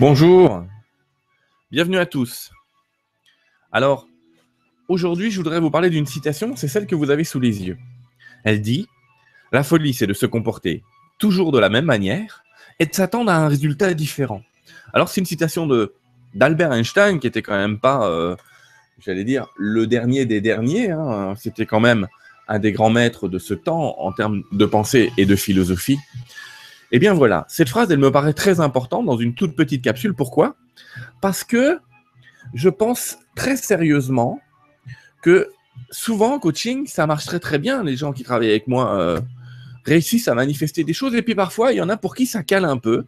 Bonjour, bienvenue à tous. Alors, aujourd'hui, je voudrais vous parler d'une citation, c'est celle que vous avez sous les yeux. Elle dit La folie, c'est de se comporter toujours de la même manière et de s'attendre à un résultat différent. Alors, c'est une citation d'Albert Einstein, qui était quand même pas, euh, j'allais dire, le dernier des derniers. Hein. C'était quand même un des grands maîtres de ce temps en termes de pensée et de philosophie. Eh bien voilà, cette phrase, elle me paraît très importante dans une toute petite capsule. Pourquoi? Parce que je pense très sérieusement que souvent en coaching, ça marche très très bien. Les gens qui travaillent avec moi euh, réussissent à manifester des choses. Et puis parfois, il y en a pour qui ça cale un peu.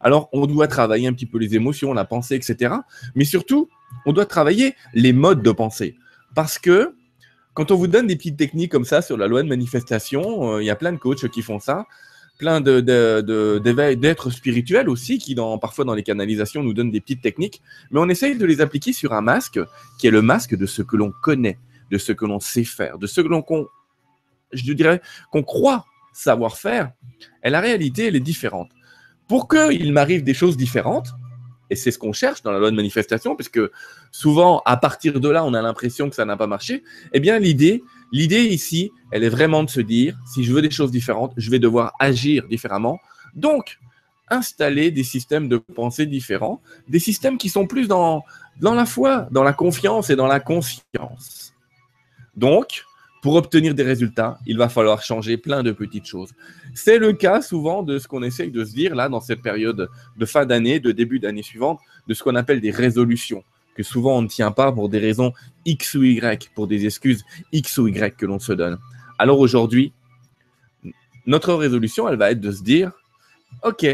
Alors, on doit travailler un petit peu les émotions, la pensée, etc. Mais surtout, on doit travailler les modes de pensée. Parce que quand on vous donne des petites techniques comme ça sur la loi de manifestation, euh, il y a plein de coachs qui font ça plein de, d'êtres spirituels aussi qui, dans, parfois dans les canalisations, nous donnent des petites techniques, mais on essaye de les appliquer sur un masque qui est le masque de ce que l'on connaît, de ce que l'on sait faire, de ce que l'on, je dirais, qu'on croit savoir faire. Et la réalité, elle est différente. Pour qu'il m'arrive des choses différentes, et c'est ce qu'on cherche dans la loi de manifestation, puisque souvent, à partir de là, on a l'impression que ça n'a pas marché. Eh bien, l'idée, l'idée ici, elle est vraiment de se dire, si je veux des choses différentes, je vais devoir agir différemment. Donc, installer des systèmes de pensée différents, des systèmes qui sont plus dans, dans la foi, dans la confiance et dans la conscience. Donc, pour obtenir des résultats, il va falloir changer plein de petites choses. C'est le cas souvent de ce qu'on essaye de se dire là dans cette période de fin d'année, de début d'année suivante, de ce qu'on appelle des résolutions, que souvent on ne tient pas pour des raisons X ou Y, pour des excuses X ou Y que l'on se donne. Alors aujourd'hui, notre résolution, elle va être de se dire, OK,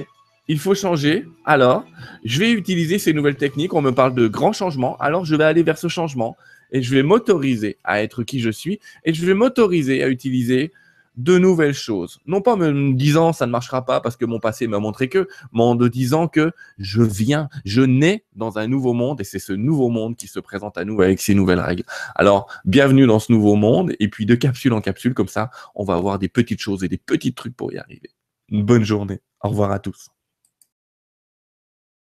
il faut changer. Alors, je vais utiliser ces nouvelles techniques. On me parle de grands changements. Alors, je vais aller vers ce changement et je vais m'autoriser à être qui je suis et je vais m'autoriser à utiliser de nouvelles choses. Non pas me disant ça ne marchera pas parce que mon passé m'a montré que, mais en disant que je viens, je nais dans un nouveau monde et c'est ce nouveau monde qui se présente à nous avec ses nouvelles règles. Alors, bienvenue dans ce nouveau monde et puis de capsule en capsule, comme ça, on va avoir des petites choses et des petits trucs pour y arriver. Une bonne journée. Au revoir à tous.